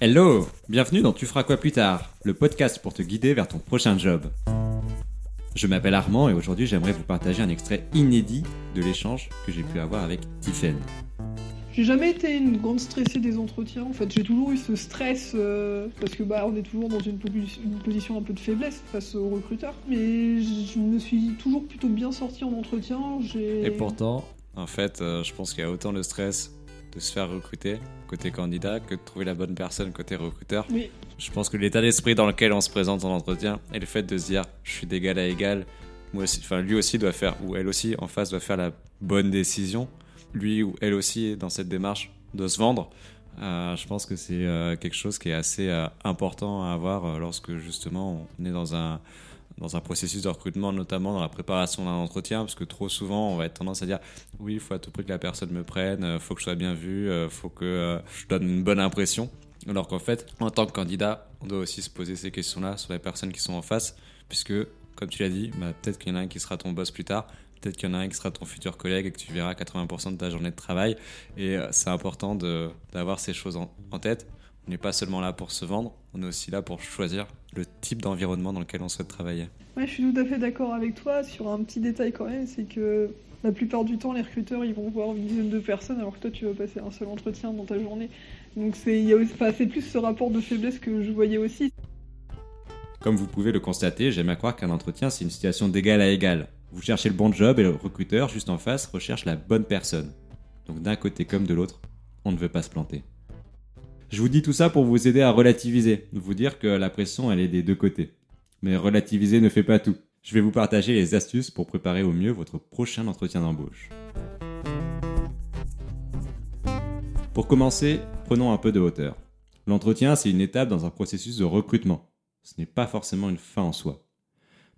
Hello Bienvenue dans Tu feras quoi plus tard, le podcast pour te guider vers ton prochain job. Je m'appelle Armand et aujourd'hui j'aimerais vous partager un extrait inédit de l'échange que j'ai pu avoir avec Tiffen. J'ai jamais été une grande stressée des entretiens. En fait, j'ai toujours eu ce stress euh, parce que bah on est toujours dans une, posi- une position un peu de faiblesse face aux recruteurs. Mais je me suis toujours plutôt bien sortie en entretien. Et pourtant, en fait, euh, je pense qu'il y a autant de stress de se faire recruter côté candidat que de trouver la bonne personne côté recruteur. Oui. Je pense que l'état d'esprit dans lequel on se présente en entretien et le fait de se dire je suis d'égal à égal, moi aussi, enfin lui aussi doit faire ou elle aussi en face doit faire la bonne décision. Lui ou elle aussi dans cette démarche de se vendre. Euh, je pense que c'est euh, quelque chose qui est assez euh, important à avoir lorsque justement on est dans un dans un processus de recrutement, notamment dans la préparation d'un entretien, parce que trop souvent on va être tendance à dire oui, il faut à tout prix que la personne me prenne, euh, faut que je sois bien vu, euh, faut que euh, je donne une bonne impression. Alors qu'en fait, en tant que candidat, on doit aussi se poser ces questions-là sur les personnes qui sont en face, puisque, comme tu l'as dit, bah, peut-être qu'il y en a un qui sera ton boss plus tard, peut-être qu'il y en a un qui sera ton futur collègue et que tu verras 80% de ta journée de travail. Et c'est important d'avoir ces choses en tête. On n'est pas seulement là pour se vendre, on est aussi là pour choisir le type d'environnement dans lequel on souhaite travailler. Ouais, je suis tout à fait d'accord avec toi sur un petit détail quand même, c'est que la plupart du temps, les recruteurs, ils vont voir une dizaine de personnes, alors que toi, tu vas passer un seul entretien dans ta journée. Donc c'est il y a aussi- enfin, c'est plus ce rapport de faiblesse que je voyais aussi. Comme vous pouvez le constater, j'aime à croire qu'un entretien, c'est une situation d'égal à égal. Vous cherchez le bon job et le recruteur, juste en face, recherche la bonne personne. Donc d'un côté comme de l'autre, on ne veut pas se planter. Je vous dis tout ça pour vous aider à relativiser, vous dire que la pression, elle est des deux côtés. Mais relativiser ne fait pas tout. Je vais vous partager les astuces pour préparer au mieux votre prochain entretien d'embauche. Pour commencer, prenons un peu de hauteur. L'entretien, c'est une étape dans un processus de recrutement. Ce n'est pas forcément une fin en soi.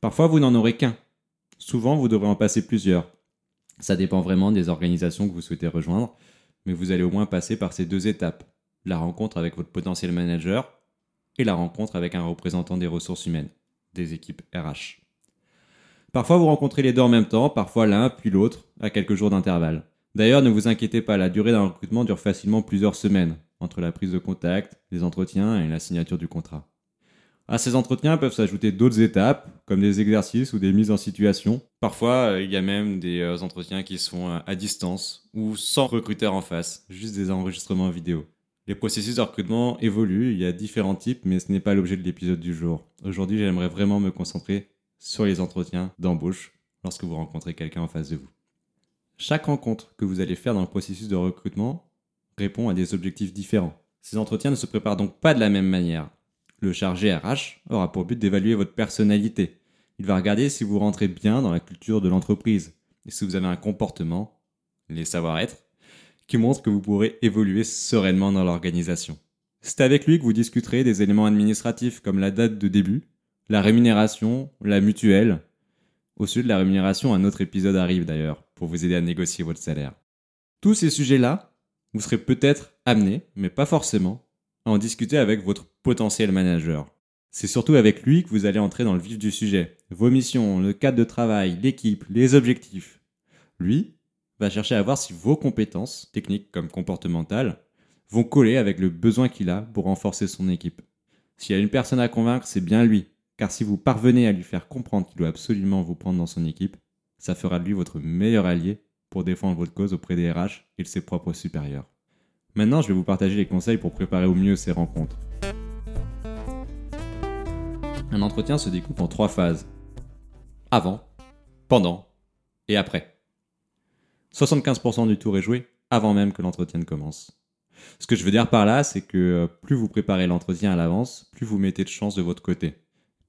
Parfois, vous n'en aurez qu'un. Souvent, vous devrez en passer plusieurs. Ça dépend vraiment des organisations que vous souhaitez rejoindre, mais vous allez au moins passer par ces deux étapes. La rencontre avec votre potentiel manager et la rencontre avec un représentant des ressources humaines, des équipes RH. Parfois, vous rencontrez les deux en même temps, parfois l'un puis l'autre, à quelques jours d'intervalle. D'ailleurs, ne vous inquiétez pas, la durée d'un recrutement dure facilement plusieurs semaines, entre la prise de contact, les entretiens et la signature du contrat. À ces entretiens peuvent s'ajouter d'autres étapes, comme des exercices ou des mises en situation. Parfois, euh, il y a même des euh, entretiens qui sont euh, à distance ou sans recruteur en face, juste des enregistrements vidéo. Les processus de recrutement évoluent, il y a différents types, mais ce n'est pas l'objet de l'épisode du jour. Aujourd'hui, j'aimerais vraiment me concentrer sur les entretiens d'embauche lorsque vous rencontrez quelqu'un en face de vous. Chaque rencontre que vous allez faire dans le processus de recrutement répond à des objectifs différents. Ces entretiens ne se préparent donc pas de la même manière. Le chargé RH aura pour but d'évaluer votre personnalité. Il va regarder si vous rentrez bien dans la culture de l'entreprise et si vous avez un comportement, les savoir-être, qui montre que vous pourrez évoluer sereinement dans l'organisation. C'est avec lui que vous discuterez des éléments administratifs comme la date de début, la rémunération, la mutuelle. Au sujet de la rémunération, un autre épisode arrive d'ailleurs pour vous aider à négocier votre salaire. Tous ces sujets-là, vous serez peut-être amené, mais pas forcément, à en discuter avec votre potentiel manager. C'est surtout avec lui que vous allez entrer dans le vif du sujet. Vos missions, le cadre de travail, l'équipe, les objectifs. Lui va chercher à voir si vos compétences, techniques comme comportementales, vont coller avec le besoin qu'il a pour renforcer son équipe. S'il y a une personne à convaincre, c'est bien lui, car si vous parvenez à lui faire comprendre qu'il doit absolument vous prendre dans son équipe, ça fera de lui votre meilleur allié pour défendre votre cause auprès des RH et de ses propres supérieurs. Maintenant, je vais vous partager les conseils pour préparer au mieux ces rencontres. Un entretien se découpe en trois phases. Avant, pendant et après. 75% du tour est joué avant même que l'entretien ne commence. Ce que je veux dire par là, c'est que euh, plus vous préparez l'entretien à l'avance, plus vous mettez de chance de votre côté.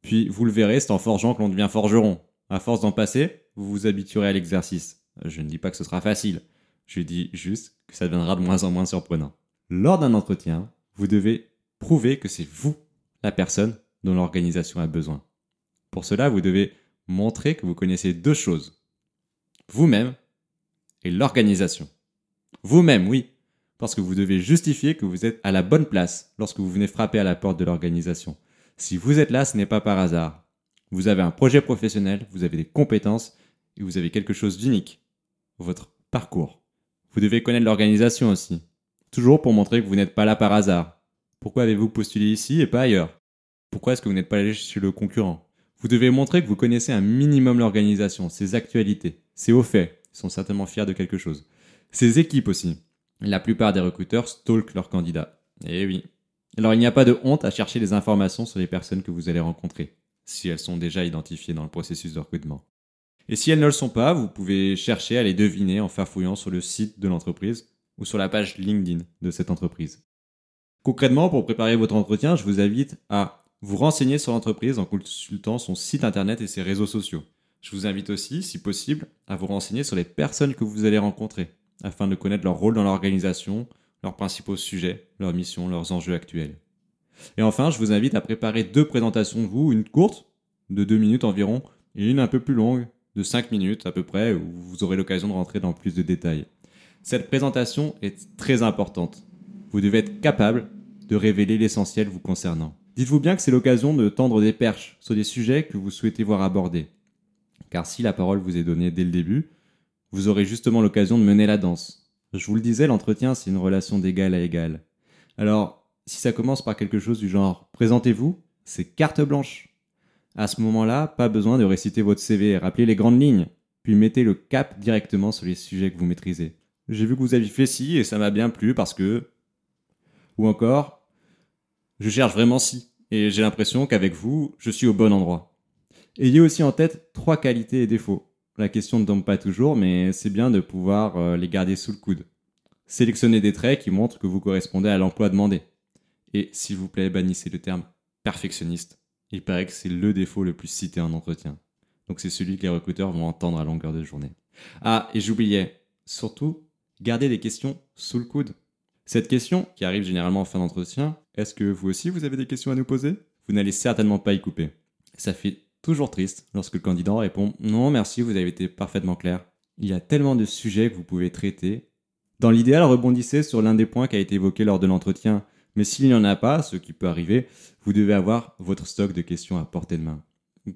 Puis, vous le verrez, c'est en forgeant que l'on devient forgeron. À force d'en passer, vous vous habituerez à l'exercice. Je ne dis pas que ce sera facile. Je dis juste que ça deviendra de moins en moins surprenant. Lors d'un entretien, vous devez prouver que c'est vous, la personne dont l'organisation a besoin. Pour cela, vous devez montrer que vous connaissez deux choses. Vous-même et l'organisation. Vous-même, oui, parce que vous devez justifier que vous êtes à la bonne place lorsque vous venez frapper à la porte de l'organisation. Si vous êtes là, ce n'est pas par hasard. Vous avez un projet professionnel, vous avez des compétences et vous avez quelque chose d'unique. Votre parcours. Vous devez connaître l'organisation aussi. Toujours pour montrer que vous n'êtes pas là par hasard. Pourquoi avez-vous postulé ici et pas ailleurs? Pourquoi est-ce que vous n'êtes pas allé chez le concurrent? Vous devez montrer que vous connaissez un minimum l'organisation, ses actualités, ses hauts faits. Ils sont certainement fiers de quelque chose. Ses équipes aussi. La plupart des recruteurs stalkent leurs candidats. Eh oui. Alors il n'y a pas de honte à chercher des informations sur les personnes que vous allez rencontrer, si elles sont déjà identifiées dans le processus de recrutement. Et si elles ne le sont pas, vous pouvez chercher à les deviner en farfouillant sur le site de l'entreprise ou sur la page LinkedIn de cette entreprise. Concrètement, pour préparer votre entretien, je vous invite à vous renseigner sur l'entreprise en consultant son site internet et ses réseaux sociaux. Je vous invite aussi, si possible, à vous renseigner sur les personnes que vous allez rencontrer, afin de connaître leur rôle dans l'organisation, leurs principaux sujets, leurs missions, leurs enjeux actuels. Et enfin, je vous invite à préparer deux présentations de vous, une courte, de deux minutes environ, et une un peu plus longue, de cinq minutes à peu près, où vous aurez l'occasion de rentrer dans plus de détails. Cette présentation est très importante. Vous devez être capable de révéler l'essentiel vous concernant. Dites-vous bien que c'est l'occasion de tendre des perches sur des sujets que vous souhaitez voir abordés. Car si la parole vous est donnée dès le début, vous aurez justement l'occasion de mener la danse. Je vous le disais, l'entretien, c'est une relation d'égal à égal. Alors, si ça commence par quelque chose du genre présentez-vous, c'est carte blanche. À ce moment-là, pas besoin de réciter votre CV, rappelez les grandes lignes, puis mettez le cap directement sur les sujets que vous maîtrisez. J'ai vu que vous aviez fait ci et ça m'a bien plu parce que. Ou encore, je cherche vraiment ci et j'ai l'impression qu'avec vous, je suis au bon endroit. Ayez aussi en tête trois qualités et défauts. La question ne tombe pas toujours, mais c'est bien de pouvoir euh, les garder sous le coude. Sélectionnez des traits qui montrent que vous correspondez à l'emploi demandé. Et s'il vous plaît, bannissez le terme perfectionniste. Il paraît que c'est le défaut le plus cité en entretien. Donc c'est celui que les recruteurs vont entendre à longueur de journée. Ah, et j'oubliais, surtout, gardez des questions sous le coude. Cette question, qui arrive généralement en fin d'entretien, est-ce que vous aussi vous avez des questions à nous poser? Vous n'allez certainement pas y couper. Ça fait toujours triste lorsque le candidat répond Non, merci, vous avez été parfaitement clair. Il y a tellement de sujets que vous pouvez traiter. Dans l'idéal, rebondissez sur l'un des points qui a été évoqué lors de l'entretien. Mais s'il n'y en a pas, ce qui peut arriver, vous devez avoir votre stock de questions à portée de main.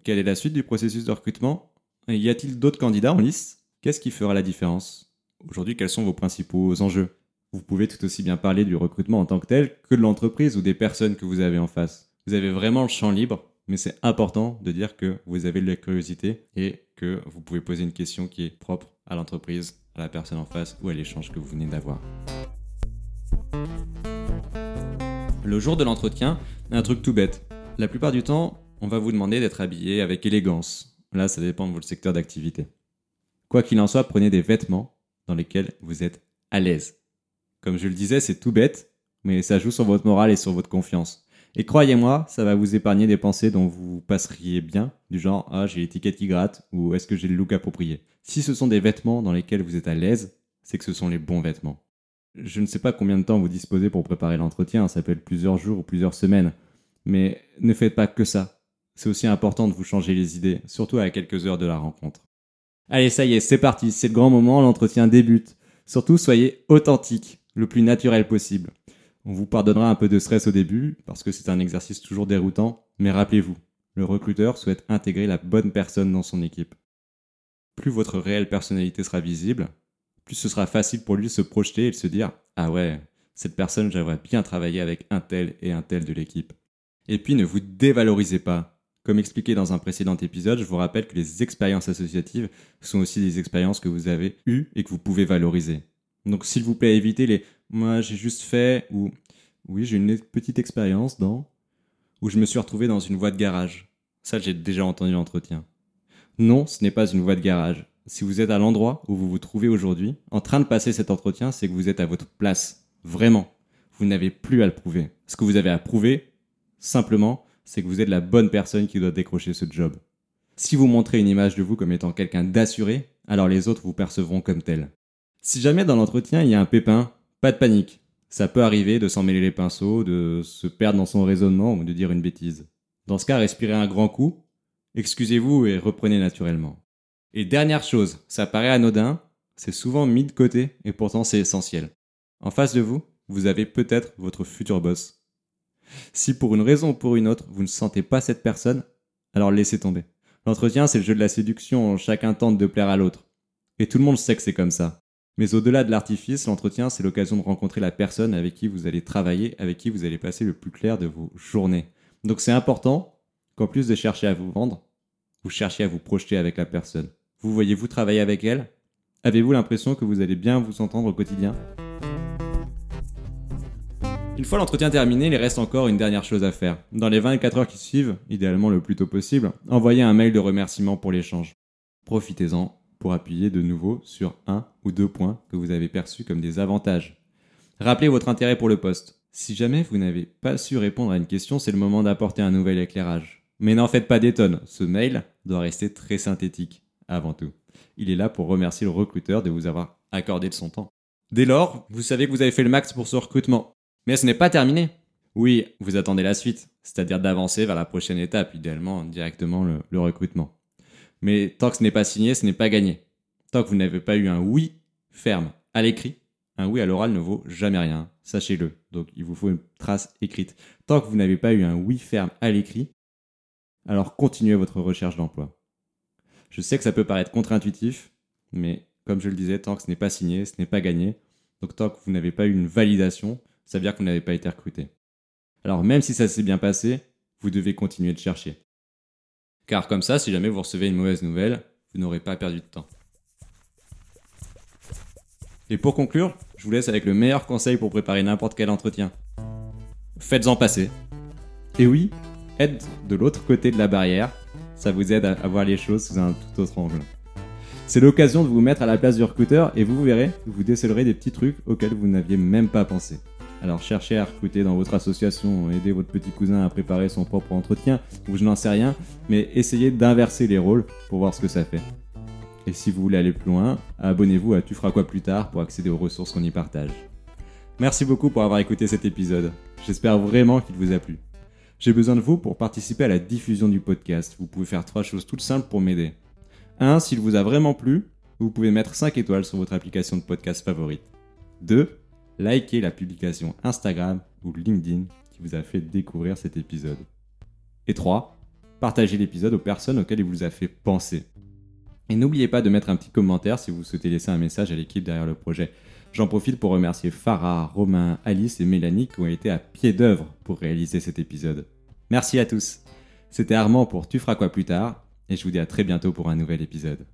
Quelle est la suite du processus de recrutement? Y a-t-il d'autres candidats en lice Qu'est-ce qui fera la différence? Aujourd'hui, quels sont vos principaux enjeux? Vous pouvez tout aussi bien parler du recrutement en tant que tel que de l'entreprise ou des personnes que vous avez en face. Vous avez vraiment le champ libre, mais c'est important de dire que vous avez de la curiosité et que vous pouvez poser une question qui est propre à l'entreprise, à la personne en face ou à l'échange que vous venez d'avoir. Le jour de l'entretien, un truc tout bête. La plupart du temps, on va vous demander d'être habillé avec élégance. Là, ça dépend de votre secteur d'activité. Quoi qu'il en soit, prenez des vêtements dans lesquels vous êtes à l'aise. Comme je le disais, c'est tout bête, mais ça joue sur votre morale et sur votre confiance. Et croyez-moi, ça va vous épargner des pensées dont vous passeriez bien, du genre Ah, j'ai l'étiquette qui gratte ou Est-ce que j'ai le look approprié? Si ce sont des vêtements dans lesquels vous êtes à l'aise, c'est que ce sont les bons vêtements. Je ne sais pas combien de temps vous disposez pour préparer l'entretien, ça peut être plusieurs jours ou plusieurs semaines, mais ne faites pas que ça. C'est aussi important de vous changer les idées, surtout à quelques heures de la rencontre. Allez, ça y est, c'est parti, c'est le grand moment, l'entretien débute. Surtout, soyez authentique, le plus naturel possible. On vous pardonnera un peu de stress au début, parce que c'est un exercice toujours déroutant, mais rappelez-vous, le recruteur souhaite intégrer la bonne personne dans son équipe. Plus votre réelle personnalité sera visible, plus ce sera facile pour lui de se projeter et de se dire Ah ouais, cette personne, j'aimerais bien travailler avec un tel et un tel de l'équipe. Et puis ne vous dévalorisez pas. Comme expliqué dans un précédent épisode, je vous rappelle que les expériences associatives sont aussi des expériences que vous avez eues et que vous pouvez valoriser. Donc s'il vous plaît, évitez les moi j'ai juste fait ou oui, j'ai une petite expérience dans où je me suis retrouvé dans une voie de garage. Ça, j'ai déjà entendu l'entretien. Non, ce n'est pas une voie de garage. Si vous êtes à l'endroit où vous vous trouvez aujourd'hui, en train de passer cet entretien, c'est que vous êtes à votre place. Vraiment. Vous n'avez plus à le prouver. Ce que vous avez à prouver, simplement, c'est que vous êtes la bonne personne qui doit décrocher ce job. Si vous montrez une image de vous comme étant quelqu'un d'assuré, alors les autres vous percevront comme tel. Si jamais dans l'entretien il y a un pépin, pas de panique. Ça peut arriver de s'en mêler les pinceaux, de se perdre dans son raisonnement ou de dire une bêtise. Dans ce cas, respirez un grand coup, excusez-vous et reprenez naturellement. Et dernière chose, ça paraît anodin, c'est souvent mis de côté et pourtant c'est essentiel. En face de vous, vous avez peut-être votre futur boss. Si pour une raison ou pour une autre, vous ne sentez pas cette personne, alors laissez tomber. L'entretien, c'est le jeu de la séduction, chacun tente de plaire à l'autre. Et tout le monde sait que c'est comme ça. Mais au-delà de l'artifice, l'entretien, c'est l'occasion de rencontrer la personne avec qui vous allez travailler, avec qui vous allez passer le plus clair de vos journées. Donc c'est important qu'en plus de chercher à vous vendre, vous cherchiez à vous projeter avec la personne. Vous voyez-vous travailler avec elle? Avez-vous l'impression que vous allez bien vous entendre au quotidien? Une fois l'entretien terminé, il reste encore une dernière chose à faire. Dans les 24 heures qui suivent, idéalement le plus tôt possible, envoyez un mail de remerciement pour l'échange. Profitez-en pour appuyer de nouveau sur un ou deux points que vous avez perçus comme des avantages. Rappelez votre intérêt pour le poste. Si jamais vous n'avez pas su répondre à une question, c'est le moment d'apporter un nouvel éclairage. Mais n'en faites pas des ce mail doit rester très synthétique, avant tout. Il est là pour remercier le recruteur de vous avoir accordé de son temps. Dès lors, vous savez que vous avez fait le max pour ce recrutement. Mais ce n'est pas terminé. Oui, vous attendez la suite, c'est-à-dire d'avancer vers la prochaine étape, idéalement directement le recrutement. Mais tant que ce n'est pas signé, ce n'est pas gagné. Tant que vous n'avez pas eu un oui ferme à l'écrit, un oui à l'oral ne vaut jamais rien, sachez-le. Donc il vous faut une trace écrite. Tant que vous n'avez pas eu un oui ferme à l'écrit, alors continuez votre recherche d'emploi. Je sais que ça peut paraître contre-intuitif, mais comme je le disais, tant que ce n'est pas signé, ce n'est pas gagné. Donc tant que vous n'avez pas eu une validation, ça veut dire que vous n'avez pas été recruté. Alors même si ça s'est bien passé, vous devez continuer de chercher. Car comme ça, si jamais vous recevez une mauvaise nouvelle, vous n'aurez pas perdu de temps. Et pour conclure, je vous laisse avec le meilleur conseil pour préparer n'importe quel entretien. Faites-en passer. Et oui, être de l'autre côté de la barrière, ça vous aide à voir les choses sous un tout autre angle. C'est l'occasion de vous mettre à la place du recruteur et vous verrez, vous décelerez des petits trucs auxquels vous n'aviez même pas pensé. Alors cherchez à recruter dans votre association, aidez votre petit cousin à préparer son propre entretien, ou je n'en sais rien, mais essayez d'inverser les rôles pour voir ce que ça fait. Et si vous voulez aller plus loin, abonnez-vous à Tu feras quoi plus tard pour accéder aux ressources qu'on y partage. Merci beaucoup pour avoir écouté cet épisode. J'espère vraiment qu'il vous a plu. J'ai besoin de vous pour participer à la diffusion du podcast. Vous pouvez faire trois choses toutes simples pour m'aider. 1. S'il vous a vraiment plu, vous pouvez mettre 5 étoiles sur votre application de podcast favorite. 2 likez la publication Instagram ou LinkedIn qui vous a fait découvrir cet épisode. Et 3. Partagez l'épisode aux personnes auxquelles il vous a fait penser. Et n'oubliez pas de mettre un petit commentaire si vous souhaitez laisser un message à l'équipe derrière le projet. J'en profite pour remercier Farah, Romain, Alice et Mélanie qui ont été à pied d'œuvre pour réaliser cet épisode. Merci à tous. C'était Armand pour Tu feras quoi plus tard et je vous dis à très bientôt pour un nouvel épisode.